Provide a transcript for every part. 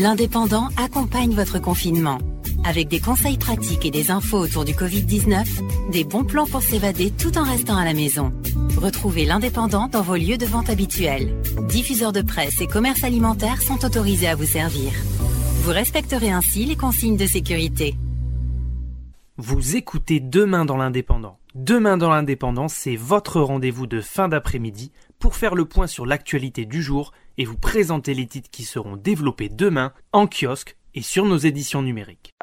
L'Indépendant accompagne votre confinement. Avec des conseils pratiques et des infos autour du Covid-19, des bons plans pour s'évader tout en restant à la maison. Retrouvez l'Indépendant dans vos lieux de vente habituels. Diffuseurs de presse et commerces alimentaires sont autorisés à vous servir. Vous respecterez ainsi les consignes de sécurité. Vous écoutez Demain dans l'Indépendant. Demain dans l'Indépendant, c'est votre rendez-vous de fin d'après-midi pour faire le point sur l'actualité du jour et vous présenter les titres qui seront développés demain en kiosque et sur nos éditions numériques.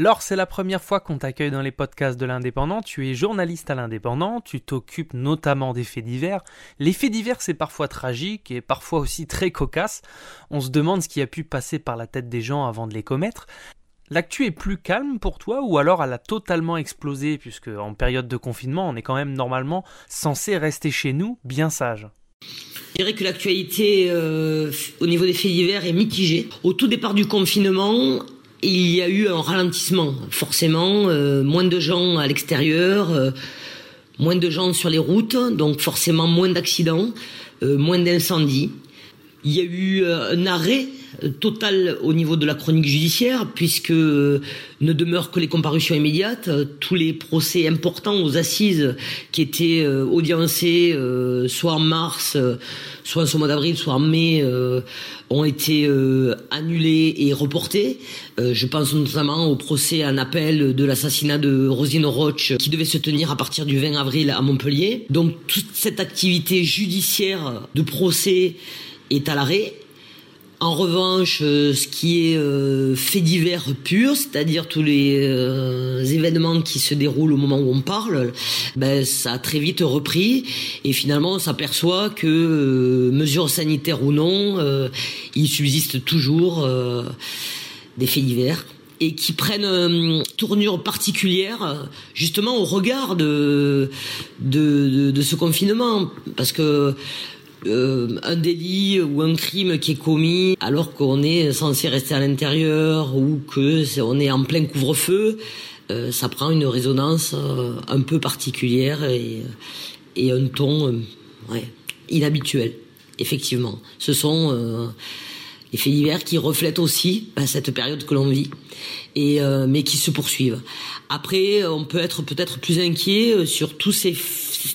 Laure, c'est la première fois qu'on t'accueille dans les podcasts de l'Indépendant. Tu es journaliste à l'Indépendant, tu t'occupes notamment des faits divers. Les faits divers, c'est parfois tragique et parfois aussi très cocasse. On se demande ce qui a pu passer par la tête des gens avant de les commettre. L'actu est plus calme pour toi ou alors elle a totalement explosé puisque en période de confinement, on est quand même normalement censé rester chez nous bien sage? Je dirais que l'actualité euh, au niveau des faits divers est mitigée. Au tout départ du confinement, il y a eu un ralentissement, forcément, euh, moins de gens à l'extérieur, euh, moins de gens sur les routes, donc forcément moins d'accidents, euh, moins d'incendies. Il y a eu un arrêt total au niveau de la chronique judiciaire, puisque ne demeurent que les comparutions immédiates. Tous les procès importants aux assises qui étaient audiencés, soit en mars, soit au mois d'avril, soit en mai, ont été euh, annulés et reportés. Euh, je pense notamment au procès en appel de l'assassinat de Rosine Roche qui devait se tenir à partir du 20 avril à Montpellier. Donc toute cette activité judiciaire de procès est à l'arrêt. En revanche, euh, ce qui est euh, fait divers pur, c'est-à-dire tous les euh, événements qui se déroulent au moment où on parle, ben, ça a très vite repris. Et finalement on s'aperçoit que, mesures sanitaires ou non, il subsiste toujours des faits divers et qui prennent une tournure particulière justement au regard de, de, de ce confinement. Parce que euh, un délit ou un crime qui est commis alors qu'on est censé rester à l'intérieur ou que est, on est en plein couvre-feu, euh, ça prend une résonance euh, un peu particulière et, un ton inhabituel. Effectivement, ce sont les faits divers qui reflètent aussi bah, cette période que l'on vit, et mais qui se poursuivent. Après, on peut être peut-être plus inquiet sur tous ces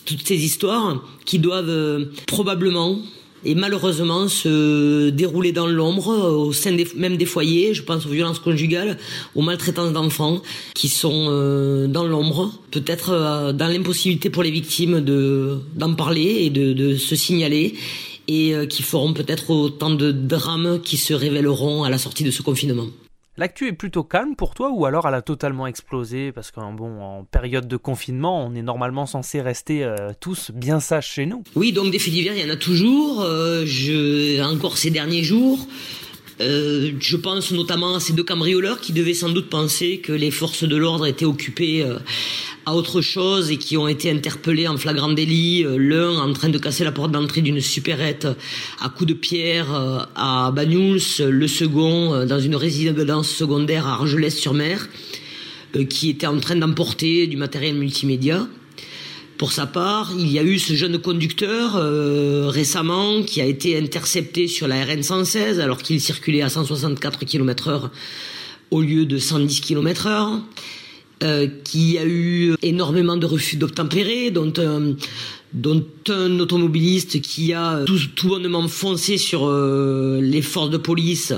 toutes ces histoires qui doivent euh, probablement et malheureusement se dérouler dans l'ombre au sein des, même des foyers. Je pense aux violences conjugales, aux maltraitances d'enfants qui sont euh, dans l'ombre, peut-être euh, dans l'impossibilité pour les victimes de d'en parler et de, de se signaler et qui feront peut-être autant de drames qui se révéleront à la sortie de ce confinement. L'actu est plutôt calme pour toi ou alors elle a totalement explosé? Parce qu'en bon, en période de confinement, on est normalement censé rester euh, tous bien sages chez nous. Oui, donc des faits divers, il y en a toujours. Euh, je, encore ces derniers jours, euh, je pense notamment à ces deux cambrioleurs qui devaient sans doute penser que les forces de l'ordre étaient occupées euh, à autre chose et qui ont été interpellés en flagrant délit. Euh, l'un en train de casser la porte d'entrée d'une supérette à coups de pierre à Banyuls, le second dans une résidence secondaire à Argelès-sur-Mer qui était en train d'emporter du matériel multimédia. Pour sa part, il y a eu ce jeune conducteur euh, récemment qui a été intercepté sur la RN 116 alors qu'il circulait à 164 km/h au lieu de 110 km/h. Euh, qui a eu énormément de refus d'obtempérer, dont un, dont un automobiliste qui a tout, tout bonnement foncé sur euh, les forces de police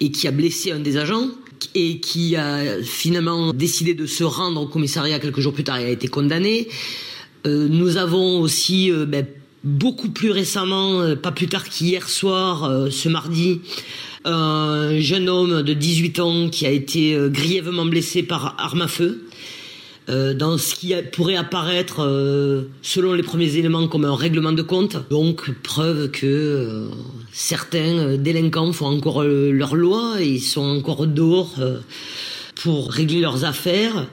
et qui a blessé un des agents et qui a finalement décidé de se rendre au commissariat quelques jours plus tard et a été condamné. Euh, nous avons aussi euh, ben, beaucoup plus récemment, euh, pas plus tard qu'hier soir, ce mardi, un jeune homme de 18 ans qui a été grièvement blessé par arme à feu. dans ce qui pourrait apparaître, selon les premiers éléments, comme un règlement de compte. Donc, preuve que certains délinquants font encore leur loi et ils sont encore dehors pour régler leurs affaires.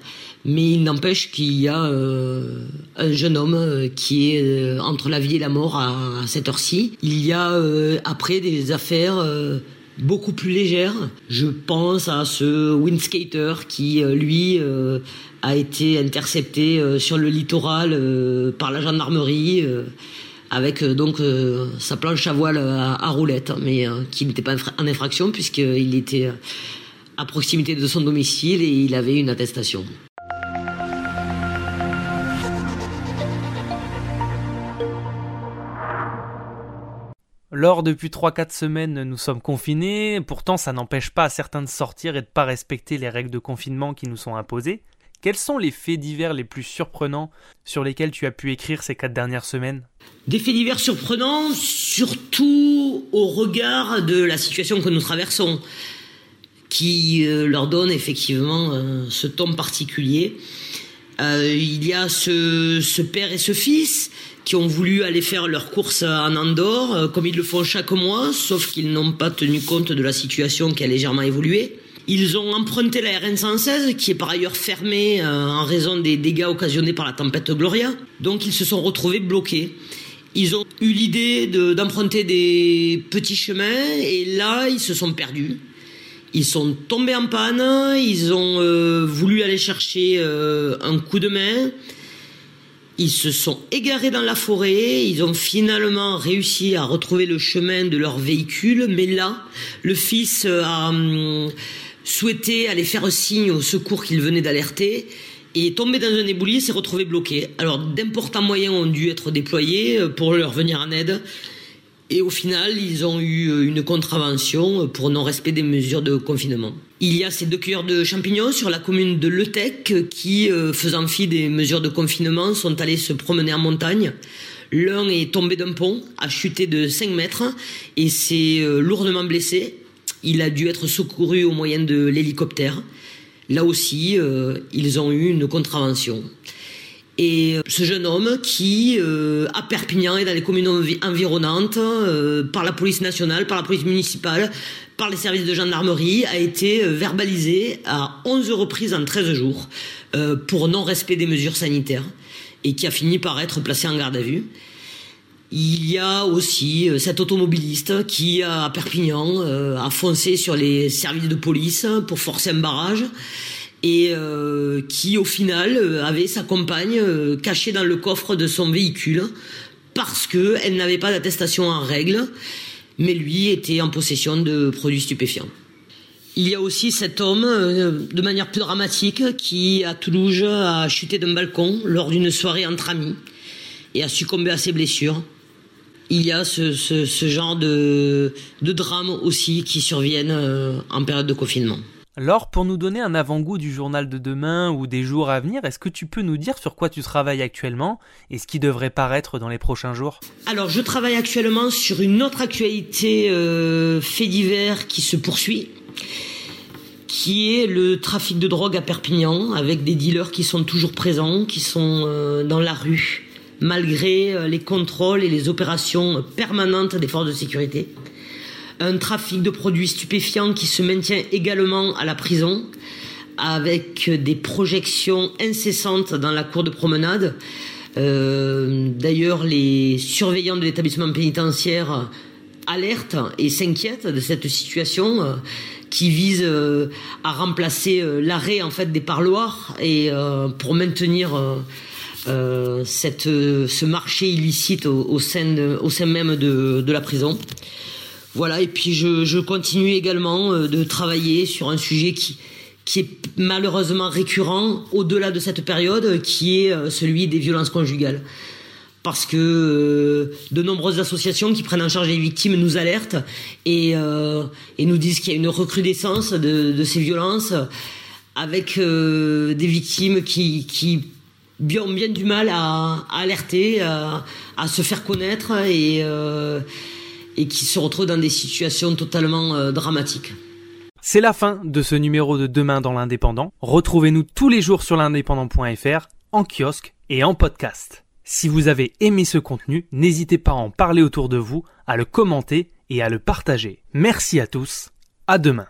Mais il n'empêche qu'il y a euh, un jeune homme euh, qui est euh, entre la vie et la mort à, cette heure-ci. Il y a après des affaires beaucoup plus légères. Je pense à ce windskater qui, lui, a été intercepté sur le littoral par la gendarmerie avec donc sa planche à voile à, roulette, mais qui n'était pas en infraction puisqu'il était à proximité de son domicile et il avait une attestation. Lors depuis 3-4 semaines, nous sommes confinés, pourtant ça n'empêche pas à certains de sortir et de pas respecter les règles de confinement qui nous sont imposées. Quels sont les faits divers les plus surprenants sur lesquels tu as pu écrire ces 4 dernières semaines? Des faits divers surprenants, surtout au regard de la situation que nous traversons qui euh, leur donne effectivement euh, ce ton particulier. Euh, il y a ce, père et ce fils qui ont voulu aller faire leurs courses en Andorre, comme ils le font chaque mois, sauf qu'ils n'ont pas tenu compte de la situation qui a légèrement évolué. Ils ont emprunté la RN 116, qui est par ailleurs fermée en raison des dégâts occasionnés par la tempête Gloria. Donc ils se sont retrouvés bloqués. Ils ont eu l'idée d'emprunter des petits chemins et là ils se sont perdus. Ils sont tombés en panne, ils ont euh, voulu aller chercher euh, un coup de main. Ils se sont égarés dans la forêt, ils ont finalement réussi à retrouver le chemin de leur véhicule, mais là, le fils euh, a hum, souhaité aller faire signe au secours qu'il venait d'alerter et est tombé dans un éboulis et s'est retrouvé bloqué. Alors d'importants moyens ont dû être déployés pour leur venir en aide. Et au final, ils ont eu euh, une contravention pour non-respect des mesures de confinement. Il y a ces deux cueilleurs de champignons sur la commune de Letec qui, euh, faisant fi des mesures de confinement, sont allés se promener en montagne. L'un est tombé d'un pont, a chuté de 5 mètres et s'est euh, lourdement blessé. Il a dû être secouru au moyen de l'hélicoptère. Là aussi, ils ont eu une contravention. Et euh, ce jeune homme qui, euh, à Perpignan et dans les communes environnantes, euh, par la police nationale, par la police municipale, par les services de gendarmerie, a été verbalisé à 11 reprises en 13 jours pour non-respect des mesures sanitaires et qui a fini par être placé en garde à vue. Il y a aussi cet automobiliste qui, à Perpignan, a foncé sur les services de police pour forcer un barrage et euh, qui au final euh, avait sa compagne euh, cachée dans le coffre de son véhicule parce que elle n'avait pas d'attestation en règle, mais lui était en possession de produits stupéfiants. Il y a aussi cet homme, de manière plus dramatique, qui à Toulouse a chuté d'un balcon lors d'une soirée entre amis et a succombé à ses blessures. Il y a ce, ce, ce genre de, de drames aussi qui surviennent en période de confinement. Alors, pour nous donner un avant-goût du journal de demain ou des jours à venir, est-ce que tu peux nous dire sur quoi tu travailles actuellement et ce qui devrait paraître dans les prochains jours? Alors, je travaille actuellement sur une autre actualité euh, fait divers qui se poursuit, qui est le trafic de drogue à Perpignan, avec des dealers qui sont toujours présents, qui sont euh, dans la rue, malgré euh, les contrôles et les opérations permanentes des forces de sécurité un trafic de produits stupéfiants qui se maintient également à la prison, avec des projections incessantes dans la cour de promenade. Euh, d'ailleurs, les surveillants de l'établissement pénitentiaire alertent et s'inquiètent de cette situation euh, qui vise euh, à remplacer l'arrêt en fait des parloirs et pour maintenir cette, ce marché illicite au, sein, au sein même de, de la prison. Voilà, et puis je, continue également euh, de travailler sur un sujet qui, qui est malheureusement récurrent au-delà de cette période, qui est euh, celui des violences conjugales. Parce que euh, de nombreuses associations qui prennent en charge les victimes nous alertent et, et nous disent qu'il y a une recrudescence de, ces violences avec des victimes qui, qui ont bien du mal à, à alerter, à, à, se faire connaître et et qui se retrouvent dans des situations totalement euh, dramatiques. C'est la fin de ce numéro de Demain dans l'Indépendant. Retrouvez-nous tous les jours sur l'indépendant.fr, en kiosque et en podcast. Si vous avez aimé ce contenu, n'hésitez pas à en parler autour de vous, à le commenter et à le partager. Merci à tous, à demain.